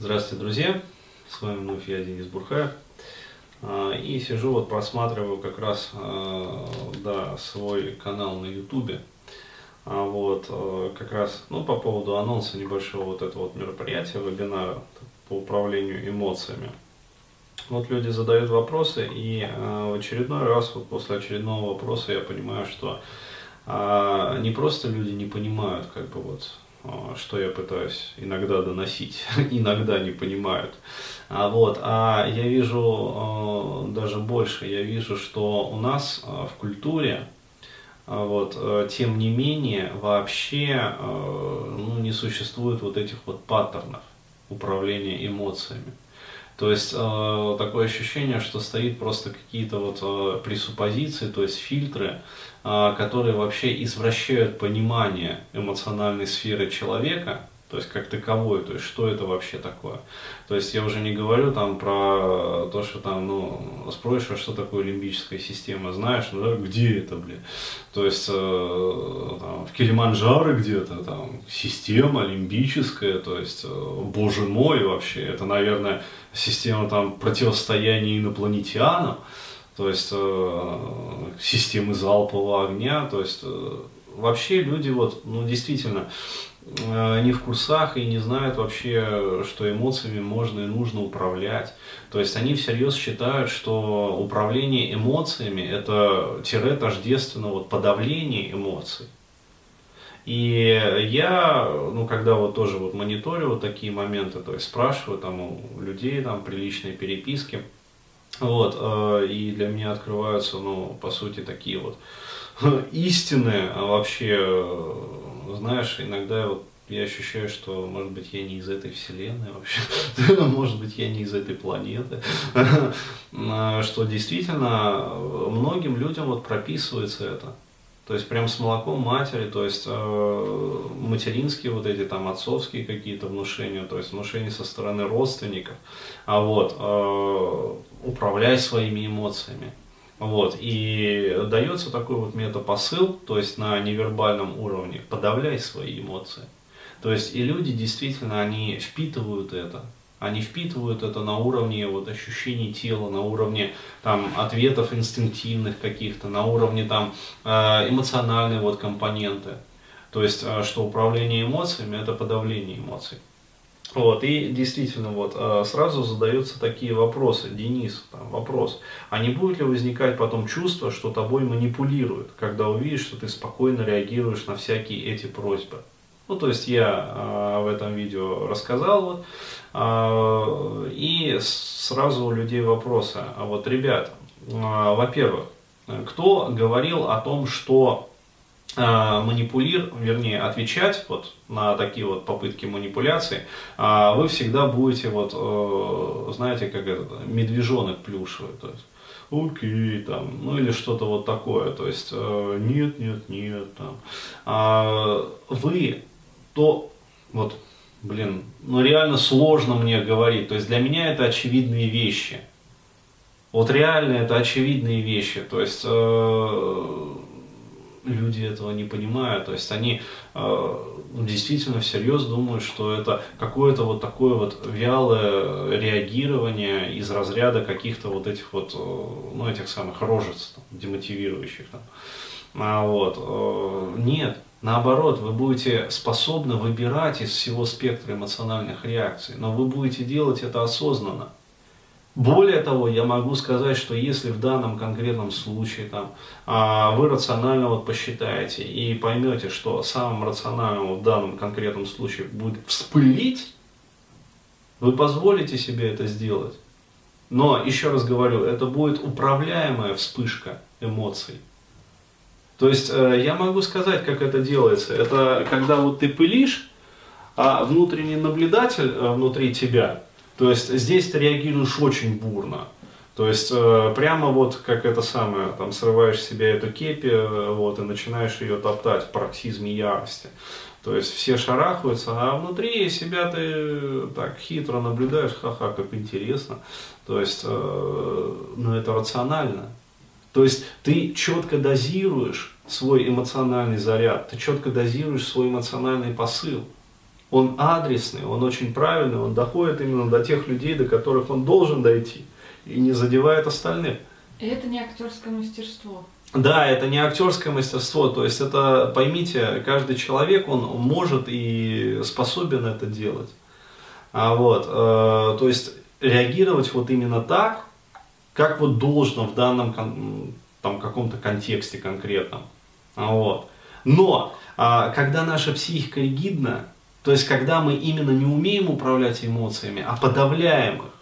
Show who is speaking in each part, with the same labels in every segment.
Speaker 1: Здравствуйте, друзья! С вами вновь я, Денис Бурхаев. А, и сижу, вот просматриваю как раз а, да, свой канал на Ютубе. А, вот, как раз ну, по поводу анонса небольшого вот этого вот мероприятия, вебинара по управлению эмоциями. Вот люди задают вопросы, и в очередной раз, вот после очередного вопроса я понимаю, что не просто люди не понимают, как бы вот что я пытаюсь иногда доносить, иногда не понимают. А, вот, а я вижу а, даже больше, я вижу, что у нас в культуре, вот, тем не менее, вообще ну, не существует вот этих вот паттернов управления эмоциями. То есть э, такое ощущение, что стоит просто какие-то вот э, пресуппозиции, то есть фильтры, э, которые вообще извращают понимание эмоциональной сферы человека, то есть как таковой, то есть что это вообще такое. То есть я уже не говорю там про то, что там, ну, спросишь, а что такое лимбическая система, знаешь, ну, да, где это, блин? То есть э, там, в Килиманджаро где-то там система лимбическая, то есть, э, боже мой, вообще, это, наверное, система там противостояния инопланетянам, то есть э, системы залпового огня, то есть э, вообще люди вот, ну, действительно, Э, не в курсах и не знают вообще, что эмоциями можно и нужно управлять. То есть они всерьез считают, что управление эмоциями это тире тождественно вот подавление эмоций. И я, ну, когда вот тоже вот мониторю вот такие моменты, то есть спрашиваю там у людей там приличные переписки, вот, э, и для меня открываются, ну, по сути, такие вот истины а вообще знаешь, иногда вот я ощущаю, что, может быть, я не из этой вселенной вообще, может быть, я не из этой планеты, что действительно многим людям вот прописывается это. То есть прям с молоком матери, то есть э, материнские вот эти там отцовские какие-то внушения, то есть внушения со стороны родственников, а вот э, управляй своими эмоциями. Вот, и дается такой вот метапосыл, то есть на невербальном уровне, подавляй свои эмоции. То есть и люди действительно, они впитывают это, они впитывают это на уровне вот ощущений тела, на уровне там ответов инстинктивных каких-то, на уровне там э, эмоциональной вот компоненты. То есть, э, что управление эмоциями это подавление эмоций. Вот, и действительно, вот, а, сразу задаются такие вопросы. Денис, там, вопрос. А не будет ли возникать потом чувство, что тобой манипулируют, когда увидишь, что ты спокойно реагируешь на всякие эти просьбы? Ну, то есть я э, в этом видео рассказал, вот, э, и сразу у людей вопросы. А вот, ребята, э, во-первых, кто говорил о том, что манипулир, вернее, отвечать вот на такие вот попытки манипуляции, вы всегда будете вот, э, знаете, как это, медвежонок плюшевый, то есть, окей, там, ну или что-то вот такое, то есть, э, нет, нет, нет, там. Вы то, вот, блин, ну реально сложно мне говорить, то есть для меня это очевидные вещи. Вот реально это очевидные вещи, то есть э, люди этого не понимают, то есть они э, действительно всерьез думают, что это какое-то вот такое вот вялое реагирование из разряда каких-то вот этих вот, э, ну, этих самых рожец, там, демотивирующих. Там. А вот, э, нет, наоборот, вы будете способны выбирать из всего спектра эмоциональных реакций, но вы будете делать это осознанно. Более того, я могу сказать, что если в данном конкретном случае там, а, вы рационально вот посчитаете и поймете, что самым рациональным в данном конкретном случае будет вспылить, вы позволите себе это сделать. Но, еще раз говорю, это будет управляемая вспышка эмоций. То есть, э, я могу сказать, как это делается. Это когда вот ты пылишь, а внутренний наблюдатель э, внутри тебя то есть здесь ты реагируешь очень бурно. То есть э, прямо вот как это самое, там срываешь с себя эту кепи, вот, и начинаешь ее топтать в пароксизме ярости. То есть все шарахаются, а внутри себя ты так хитро наблюдаешь, ха-ха, как интересно. То есть, ну это рационально. То есть ты четко дозируешь свой эмоциональный заряд, ты четко дозируешь свой эмоциональный посыл. Он адресный, он очень правильный, он доходит именно до тех людей, до которых он должен дойти, и не задевает остальных.
Speaker 2: И это не актерское мастерство.
Speaker 1: Да, это не актерское мастерство, то есть это, поймите, каждый человек, он может и способен это делать. А вот, э, то есть реагировать вот именно так, как вот должно в данном там, каком-то контексте конкретном. А вот. Но, э, когда наша психика ригидна, то есть когда мы именно не умеем управлять эмоциями, а подавляем их,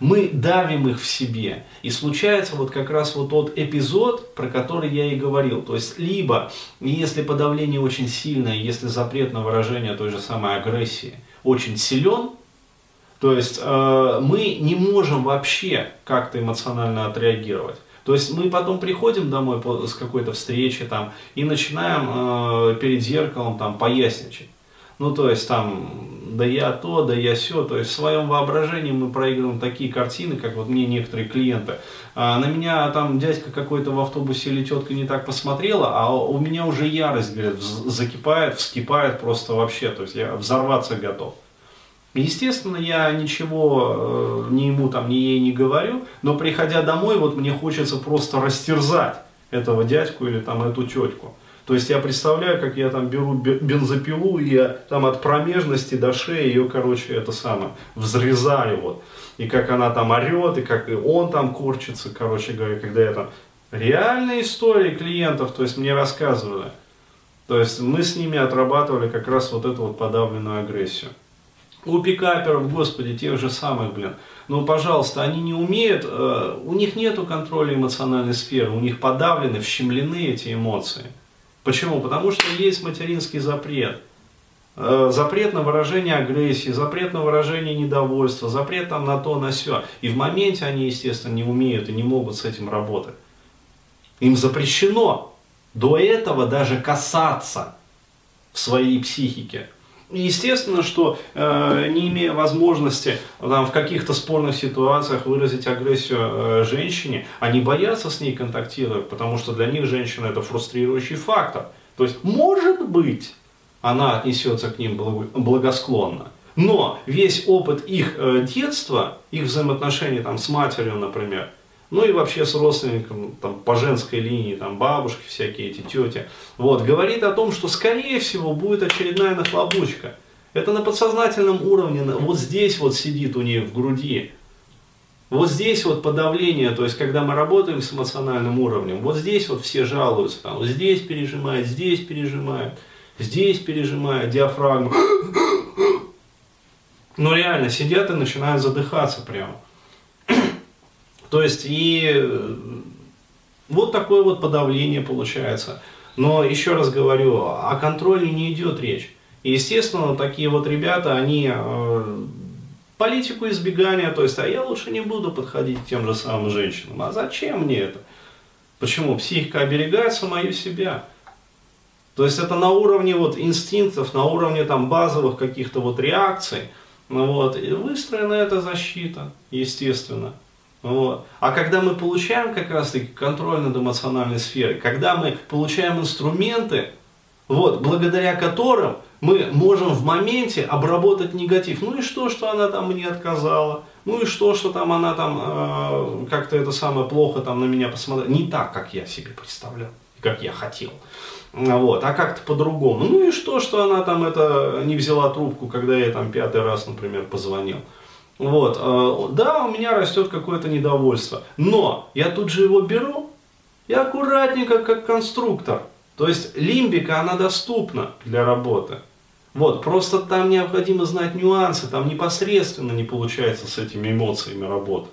Speaker 1: мы давим их в себе. И случается вот как раз вот тот эпизод, про который я и говорил. То есть, либо, если подавление очень сильное, если запрет на выражение той же самой агрессии очень силен, то есть э, мы не можем вообще как-то эмоционально отреагировать. То есть мы потом приходим домой с какой-то встречи там и начинаем э, перед зеркалом там поясничать. Ну, то есть там, да я то, да я все. То есть в своем воображении мы проигрываем такие картины, как вот мне некоторые клиенты. А на меня там дядька какой-то в автобусе или тетка не так посмотрела, а у меня уже ярость, говорят, закипает, вскипает просто вообще. То есть я взорваться готов. Естественно, я ничего э, ни ему там, ни ей не говорю, но приходя домой, вот мне хочется просто растерзать этого дядьку или там эту тетку. То есть я представляю, как я там беру бензопилу, и я там от промежности до шеи ее, короче, это самое, взрезаю вот. И как она там орет, и как он там корчится, короче говоря, когда я там... Реальные истории клиентов, то есть мне рассказывали. То есть мы с ними отрабатывали как раз вот эту вот подавленную агрессию. У пикаперов, господи, тех же самых, блин. Ну, пожалуйста, они не умеют, э, у них нету контроля эмоциональной сферы, у них подавлены, вщемлены эти эмоции. Почему? Потому что есть материнский запрет. Э, запрет на выражение агрессии, запрет на выражение недовольства, запрет там на то, на все. И в моменте они, естественно, не умеют и не могут с этим работать. Им запрещено до этого даже касаться в своей психике. Естественно, что э, не имея возможности там, в каких-то спорных ситуациях выразить агрессию э, женщине, они боятся с ней контактировать, потому что для них женщина это фрустрирующий фактор. То есть, может быть, она отнесется к ним благосклонно. Но весь опыт их э, детства, их взаимоотношений там, с матерью, например, ну и вообще с родственником там, по женской линии, там бабушки всякие эти, тети, вот, говорит о том, что скорее всего будет очередная нахлобучка. Это на подсознательном уровне, вот здесь вот сидит у нее в груди. Вот здесь вот подавление, то есть когда мы работаем с эмоциональным уровнем, вот здесь вот все жалуются, там, вот здесь пережимает, здесь пережимает, здесь пережимает диафрагму. Но реально сидят и начинают задыхаться прямо. То есть и э, вот такое вот подавление получается. Но еще раз говорю, о контроле не идет речь. И, естественно, такие вот ребята, они э, политику избегания, то есть, а я лучше не буду подходить к тем же самым женщинам. А зачем мне это? Почему? Психика оберегает самую себя. То есть это на уровне вот инстинктов, на уровне там базовых каких-то вот реакций. Ну вот, и выстроена эта защита, естественно. Вот. А когда мы получаем как раз таки контроль над эмоциональной сферой, когда мы получаем инструменты, вот, благодаря которым мы можем в моменте обработать негатив. Ну и что, что она там мне отказала? Ну и что, что там она там э, как-то это самое плохо там на меня посмотрела? Не так, как я себе представлял, как я хотел. Вот, а как-то по-другому. Ну и что, что она там это не взяла трубку, когда я там пятый раз, например, позвонил. Вот, э, да, у меня растет какое-то недовольство, но я тут же его беру и аккуратненько, как конструктор. То есть лимбика, она доступна для работы. Вот, просто там необходимо знать нюансы, там непосредственно не получается с этими эмоциями работать.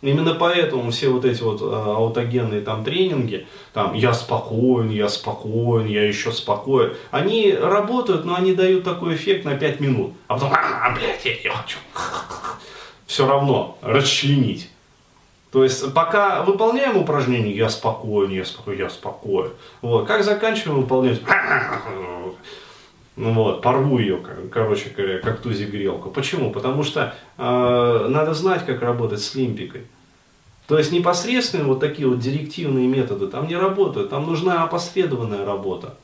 Speaker 1: Именно поэтому все вот эти вот э, аутогенные там тренинги, там я спокоен, я спокоен, я еще спокоен, они работают, но они дают такой эффект на 5 минут. А потом, а, блядь, я ее хочу. Все равно расчленить. То есть, пока выполняем упражнение, я спокоен, я спокоен, я спокоен. Вот. Как заканчиваем выполнять, ну вот, порву ее, короче говоря, как тузик грелку. Почему? Потому что э, надо знать, как работать с лимпикой. То есть непосредственно вот такие вот директивные методы там не работают, там нужна опосредованная работа.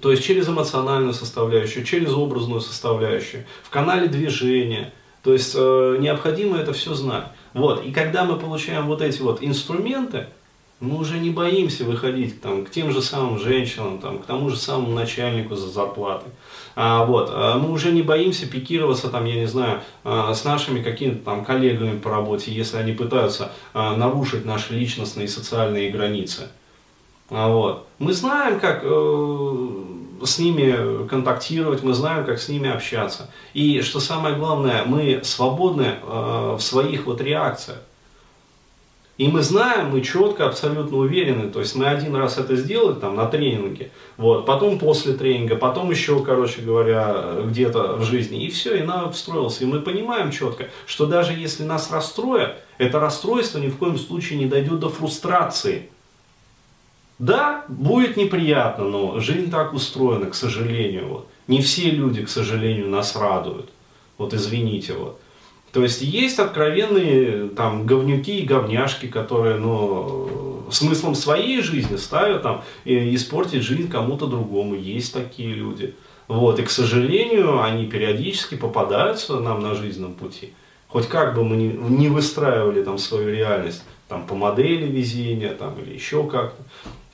Speaker 1: То есть через эмоциональную составляющую, через образную составляющую, в канале движения. То есть э, необходимо это все знать. Вот. И когда мы получаем вот эти вот инструменты, мы уже не боимся выходить там, к тем же самым женщинам, там, к тому же самому начальнику за зарплатой. А, вот, а мы уже не боимся пикироваться, там, я не знаю, а, с нашими какими-то там коллегами по работе, если они пытаются а, нарушить наши личностные и социальные границы. А, вот. Мы знаем, как э, с ними контактировать, мы знаем, как с ними общаться. И что самое главное, мы свободны э, в своих вот реакциях. И мы знаем, мы четко, абсолютно уверены, то есть мы один раз это сделали там на тренинге, вот, потом после тренинга, потом еще, короче говоря, где-то в жизни, и все, и навык встроился. И мы понимаем четко, что даже если нас расстроят, это расстройство ни в коем случае не дойдет до фрустрации. Да, будет неприятно, но жизнь так устроена, к сожалению. Вот. Не все люди, к сожалению, нас радуют. Вот извините, вот. То есть есть откровенные там говнюки и говняшки, которые, ну, смыслом своей жизни ставят там и испортить жизнь кому-то другому. Есть такие люди. Вот, и, к сожалению, они периодически попадаются нам на жизненном пути. Хоть как бы мы не выстраивали там свою реальность, там по модели везения, там или еще как-то.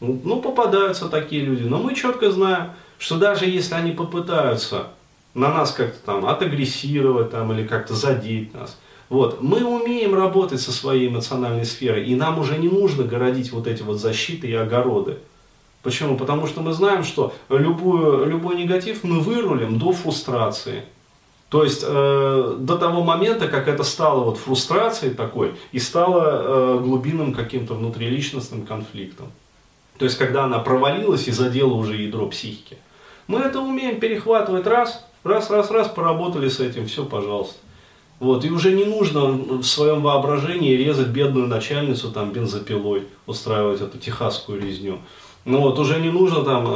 Speaker 1: Ну, попадаются такие люди. Но мы четко знаем, что даже если они попытаются на нас как-то там отагрессировать там, или как-то задеть нас. Вот. Мы умеем работать со своей эмоциональной сферой, и нам уже не нужно городить вот эти вот защиты и огороды. Почему? Потому что мы знаем, что любую, любой негатив мы вырулим до фрустрации. То есть э, до того момента, как это стало вот фрустрацией такой и стало э, глубинным каким-то внутриличностным конфликтом. То есть когда она провалилась и задела уже ядро психики. Мы это умеем перехватывать раз, Раз, раз, раз, поработали с этим, все, пожалуйста. Вот, и уже не нужно в своем воображении резать бедную начальницу там бензопилой, устраивать эту техасскую резню. Ну вот, уже не нужно там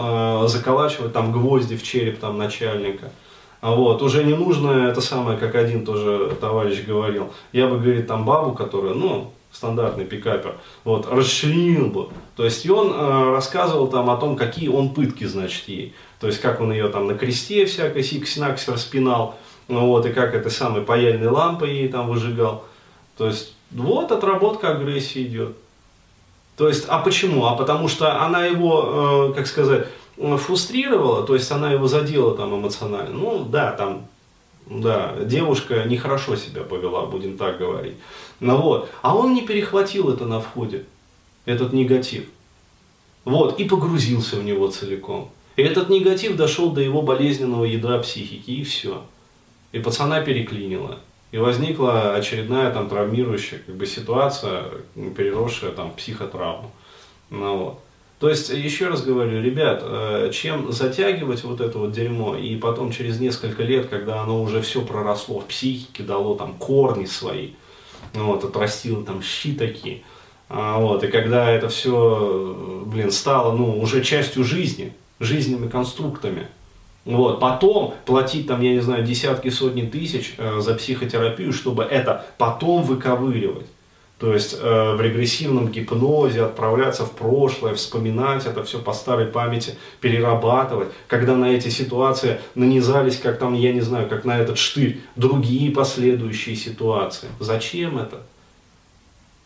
Speaker 1: э, заколачивать там гвозди в череп там начальника. А вот, уже не нужно это самое, как один тоже товарищ говорил. Я бы, говорит, там бабу, которая, ну, стандартный пикапер, вот, расчленил бы. То есть, и он э, рассказывал там о том, какие он пытки, значит, ей. То есть, как он ее там на кресте всякой сиксинакс распинал, ну, вот, и как этой самой паяльной лампой ей там выжигал. То есть, вот отработка агрессии идет. То есть, а почему? А потому что она его, э, как сказать, фрустрировала, то есть она его задела там эмоционально. Ну да, там, да, девушка нехорошо себя повела, будем так говорить. Ну вот, а он не перехватил это на входе, этот негатив. Вот, и погрузился в него целиком. И этот негатив дошел до его болезненного ядра психики, и все. И пацана переклинило. И возникла очередная там травмирующая как бы, ситуация, переросшая там психотравму. Ну, вот. То есть, еще раз говорю, ребят, э, чем затягивать вот это вот дерьмо, и потом через несколько лет, когда оно уже все проросло в психике, дало там корни свои, вот, отрастило там щи такие, а, вот, и когда это все, блин, стало, ну, уже частью жизни, жизненными конструктами. Вот. Потом платить там, я не знаю, десятки, сотни тысяч э, за психотерапию, чтобы это потом выковыривать. То есть э, в регрессивном гипнозе отправляться в прошлое, вспоминать это все по старой памяти, перерабатывать, когда на эти ситуации нанизались, как там, я не знаю, как на этот штырь, другие последующие ситуации. Зачем это?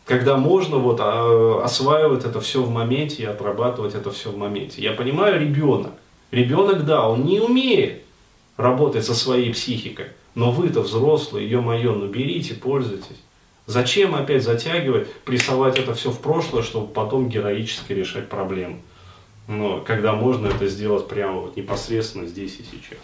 Speaker 1: когда можно вот а, осваивать это все в моменте и отрабатывать это все в моменте. Я понимаю, ребенок. Ребенок, да, он не умеет работать со своей психикой, но вы-то взрослые, ее-мое, ну берите, пользуйтесь. Зачем опять затягивать, прессовать это все в прошлое, чтобы потом героически решать проблемы? Но когда можно это сделать прямо вот непосредственно здесь и сейчас.